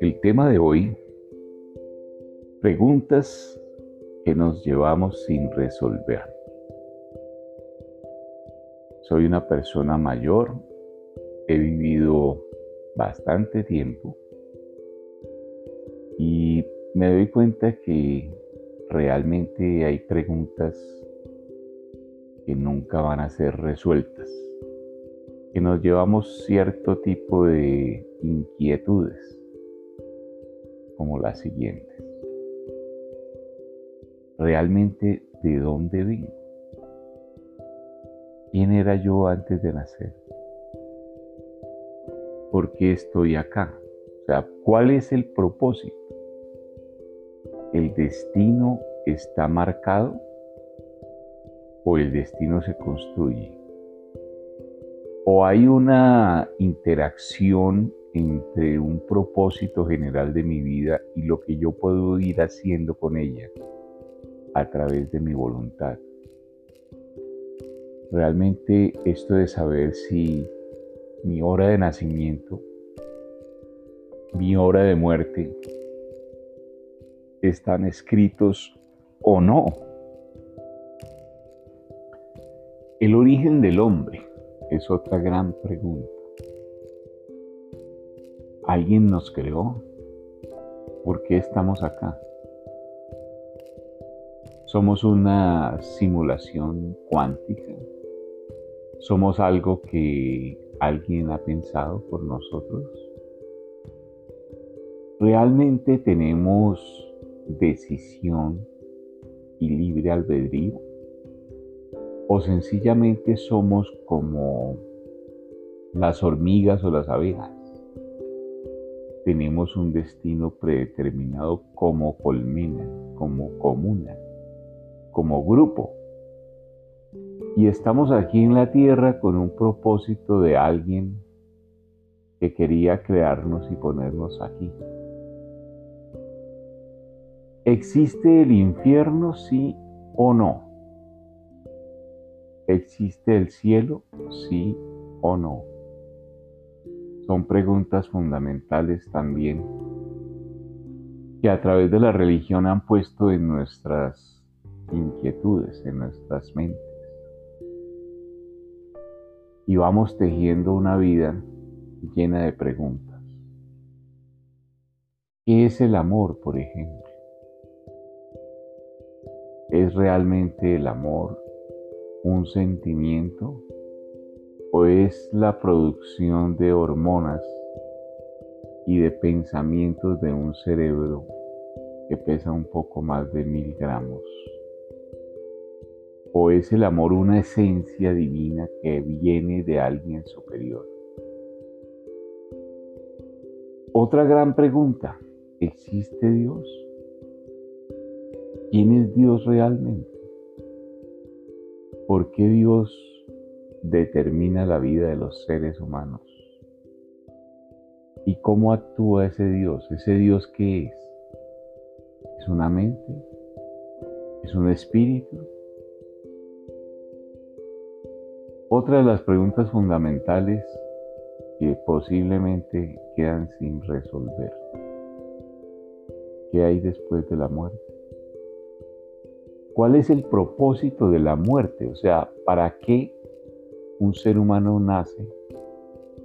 El tema de hoy, preguntas que nos llevamos sin resolver. Soy una persona mayor, he vivido bastante tiempo y me doy cuenta que realmente hay preguntas que nunca van a ser resueltas, que nos llevamos cierto tipo de inquietudes, como las siguientes. ¿Realmente de dónde vengo? ¿Quién era yo antes de nacer? ¿Por qué estoy acá? O sea, ¿cuál es el propósito? ¿El destino está marcado o el destino se construye? ¿O hay una interacción entre un propósito general de mi vida y lo que yo puedo ir haciendo con ella a través de mi voluntad? Realmente esto de saber si mi hora de nacimiento, mi hora de muerte, están escritos o no. El origen del hombre es otra gran pregunta. ¿Alguien nos creó? ¿Por qué estamos acá? ¿Somos una simulación cuántica? ¿Somos algo que alguien ha pensado por nosotros? ¿Realmente tenemos decisión y libre albedrío? ¿O sencillamente somos como las hormigas o las abejas? Tenemos un destino predeterminado como colmena, como comuna, como grupo. Y estamos aquí en la tierra con un propósito de alguien que quería crearnos y ponernos aquí. ¿Existe el infierno, sí o no? ¿Existe el cielo, sí o no? Son preguntas fundamentales también que a través de la religión han puesto en nuestras inquietudes, en nuestras mentes. Y vamos tejiendo una vida llena de preguntas. ¿Qué es el amor, por ejemplo? ¿Es realmente el amor un sentimiento o es la producción de hormonas y de pensamientos de un cerebro que pesa un poco más de mil gramos? ¿O es el amor una esencia divina que viene de alguien superior? Otra gran pregunta, ¿existe Dios? ¿Quién es Dios realmente? ¿Por qué Dios determina la vida de los seres humanos? ¿Y cómo actúa ese Dios? ¿Ese Dios qué es? ¿Es una mente? ¿Es un espíritu? Otra de las preguntas fundamentales que posiblemente quedan sin resolver. ¿Qué hay después de la muerte? ¿Cuál es el propósito de la muerte? O sea, ¿para qué un ser humano nace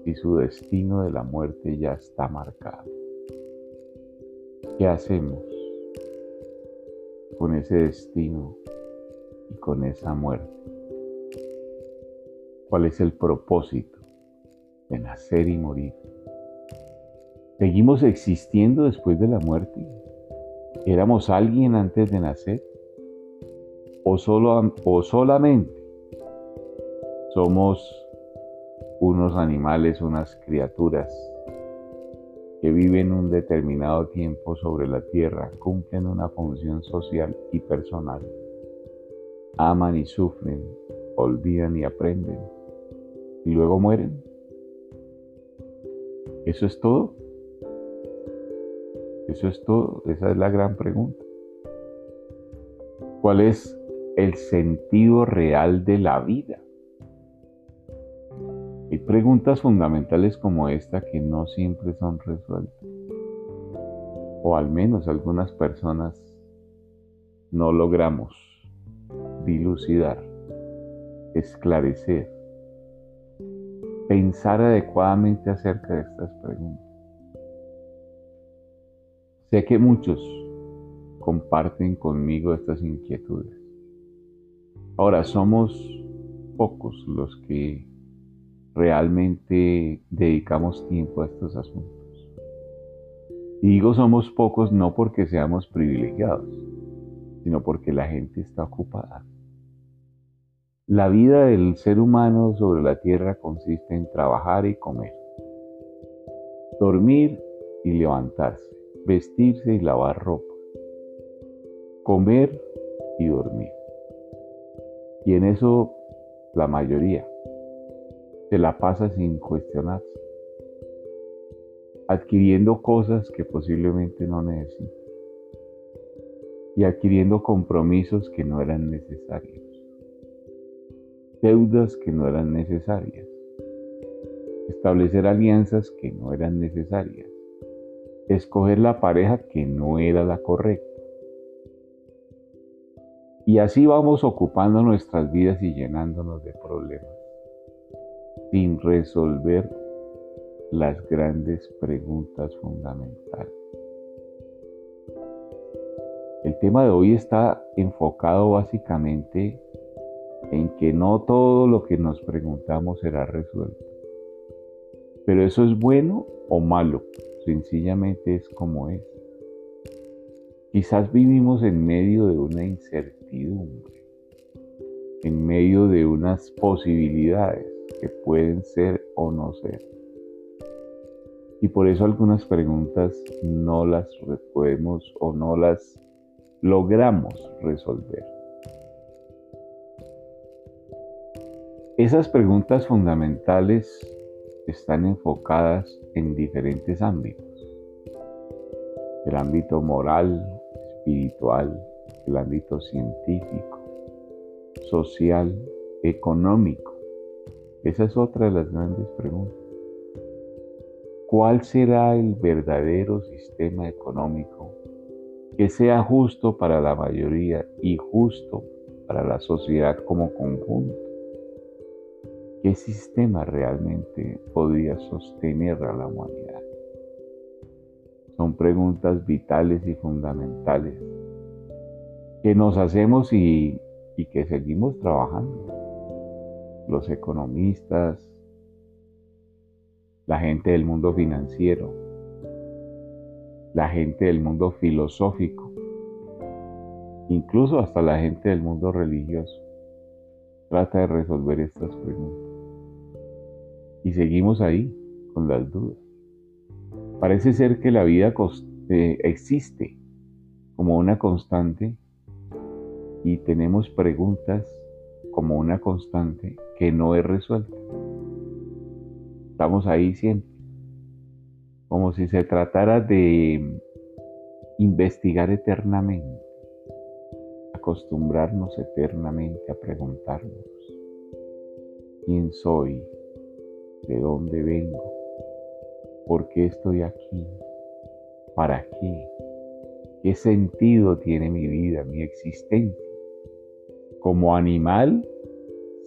si su destino de la muerte ya está marcado? ¿Qué hacemos con ese destino y con esa muerte? ¿Cuál es el propósito de nacer y morir? ¿Seguimos existiendo después de la muerte? ¿Éramos alguien antes de nacer? O, solo, o solamente somos unos animales, unas criaturas que viven un determinado tiempo sobre la tierra, cumplen una función social y personal, aman y sufren, olvidan y aprenden, y luego mueren. ¿Eso es todo? ¿Eso es todo? Esa es la gran pregunta. ¿Cuál es el sentido real de la vida. Hay preguntas fundamentales como esta que no siempre son resueltas. O al menos algunas personas no logramos dilucidar, esclarecer, pensar adecuadamente acerca de estas preguntas. Sé que muchos comparten conmigo estas inquietudes. Ahora, somos pocos los que realmente dedicamos tiempo a estos asuntos. Y digo somos pocos no porque seamos privilegiados, sino porque la gente está ocupada. La vida del ser humano sobre la tierra consiste en trabajar y comer, dormir y levantarse, vestirse y lavar ropa, comer y dormir. Y en eso la mayoría se la pasa sin cuestionarse, adquiriendo cosas que posiblemente no necesita y adquiriendo compromisos que no eran necesarios, deudas que no eran necesarias, establecer alianzas que no eran necesarias, escoger la pareja que no era la correcta. Y así vamos ocupando nuestras vidas y llenándonos de problemas sin resolver las grandes preguntas fundamentales. El tema de hoy está enfocado básicamente en que no todo lo que nos preguntamos será resuelto. Pero eso es bueno o malo, sencillamente es como es. Quizás vivimos en medio de una incertidumbre, en medio de unas posibilidades que pueden ser o no ser. Y por eso algunas preguntas no las podemos o no las logramos resolver. Esas preguntas fundamentales están enfocadas en diferentes ámbitos. El ámbito moral, espiritual, el ámbito científico, social, económico, esa es otra de las grandes preguntas. ¿Cuál será el verdadero sistema económico que sea justo para la mayoría y justo para la sociedad como conjunto? ¿Qué sistema realmente podría sostener a la humanidad? Son preguntas vitales y fundamentales que nos hacemos y, que seguimos trabajando los economistas, la gente del mundo financiero, la gente del mundo filosófico, incluso hasta la gente del mundo religioso. Trata de resolver estas preguntas. Y seguimos ahí con las dudas. Parece ser que la vida eh, existe como una constante y tenemos preguntas como una constante que no es resuelta. Estamos ahí siempre, como si se tratara de investigar eternamente, acostumbrarnos eternamente a preguntarnos, ¿quién soy? ¿De dónde vengo? ¿Por qué estoy aquí? ¿Para qué? ¿Qué sentido tiene mi vida, mi existencia? como animal,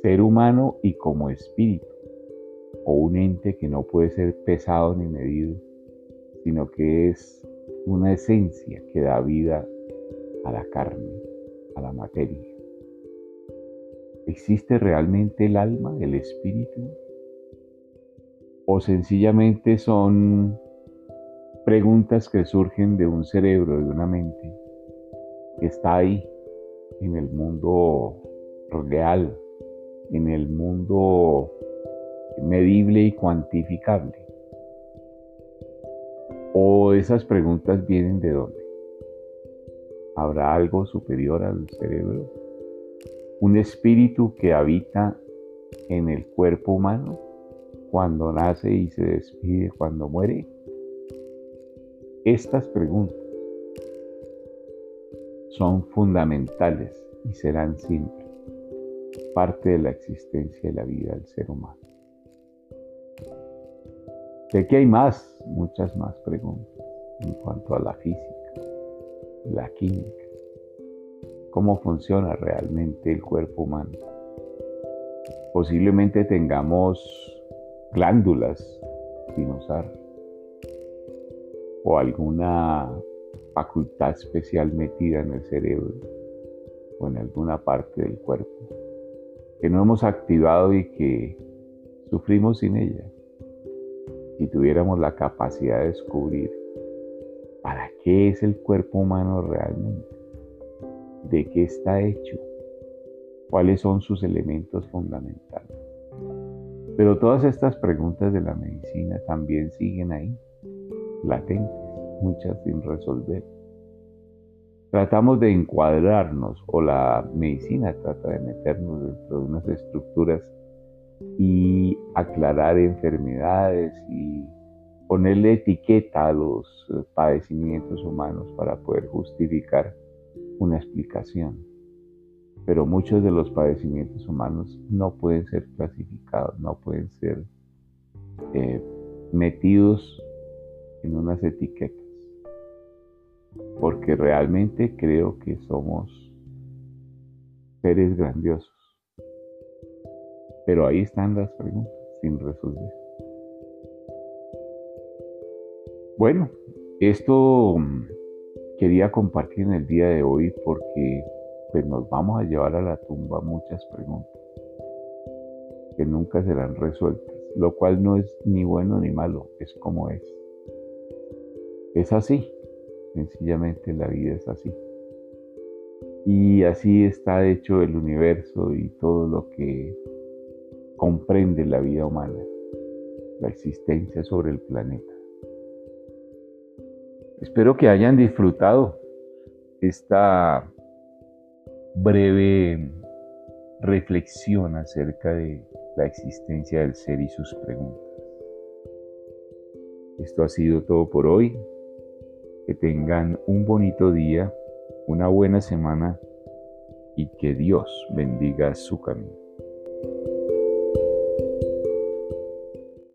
ser humano y como espíritu, o un ente que no puede ser pesado ni medido, sino que es una esencia que da vida a la carne, a la materia. ¿Existe realmente el alma, el espíritu? ¿O sencillamente son preguntas que surgen de un cerebro, de una mente, que está ahí en el mundo real, en el mundo medible y cuantificable? ¿O esas preguntas vienen de dónde? ¿Habrá algo superior al cerebro? ¿Un espíritu que habita en el cuerpo humano cuando nace y se despide cuando muere? Estas preguntas son fundamentales y serán siempre parte de la existencia de la vida del ser humano. Sé que hay más, muchas más preguntas en cuanto a la física, la química, cómo funciona realmente el cuerpo humano. Posiblemente tengamos glándulas sin usar o alguna facultad especial metida en el cerebro o en alguna parte del cuerpo que no hemos activado y que sufrimos sin ella. Si tuviéramos la capacidad de descubrir para qué es el cuerpo humano realmente, de qué está hecho, cuáles son sus elementos fundamentales. Pero todas estas preguntas de la medicina también siguen ahí, latentes, muchas sin resolver. Tratamos de encuadrarnos, o la medicina trata de meternos dentro de unas estructuras y aclarar enfermedades y ponerle etiqueta a los padecimientos humanos para poder justificar una explicación. Pero muchos de los padecimientos humanos no pueden ser clasificados, no pueden ser eh, metidos en unas etiquetas. Porque realmente creo que somos seres grandiosos pero ahí están las preguntas sin resolver. Bueno, esto mm, quería compartir en el día de hoy porque pues nos vamos a llevar a la tumba muchas preguntas que nunca serán resueltas, lo cual no es ni bueno ni malo, es como es. Es así, sencillamente la vida es así. Y así está hecho el universo y todo lo que comprende la vida humana, la existencia sobre el planeta. Espero que hayan disfrutado esta breve reflexión acerca de la existencia del ser y sus preguntas. Esto ha sido todo por hoy. Que tengan un bonito día, una buena semana y que Dios bendiga su camino.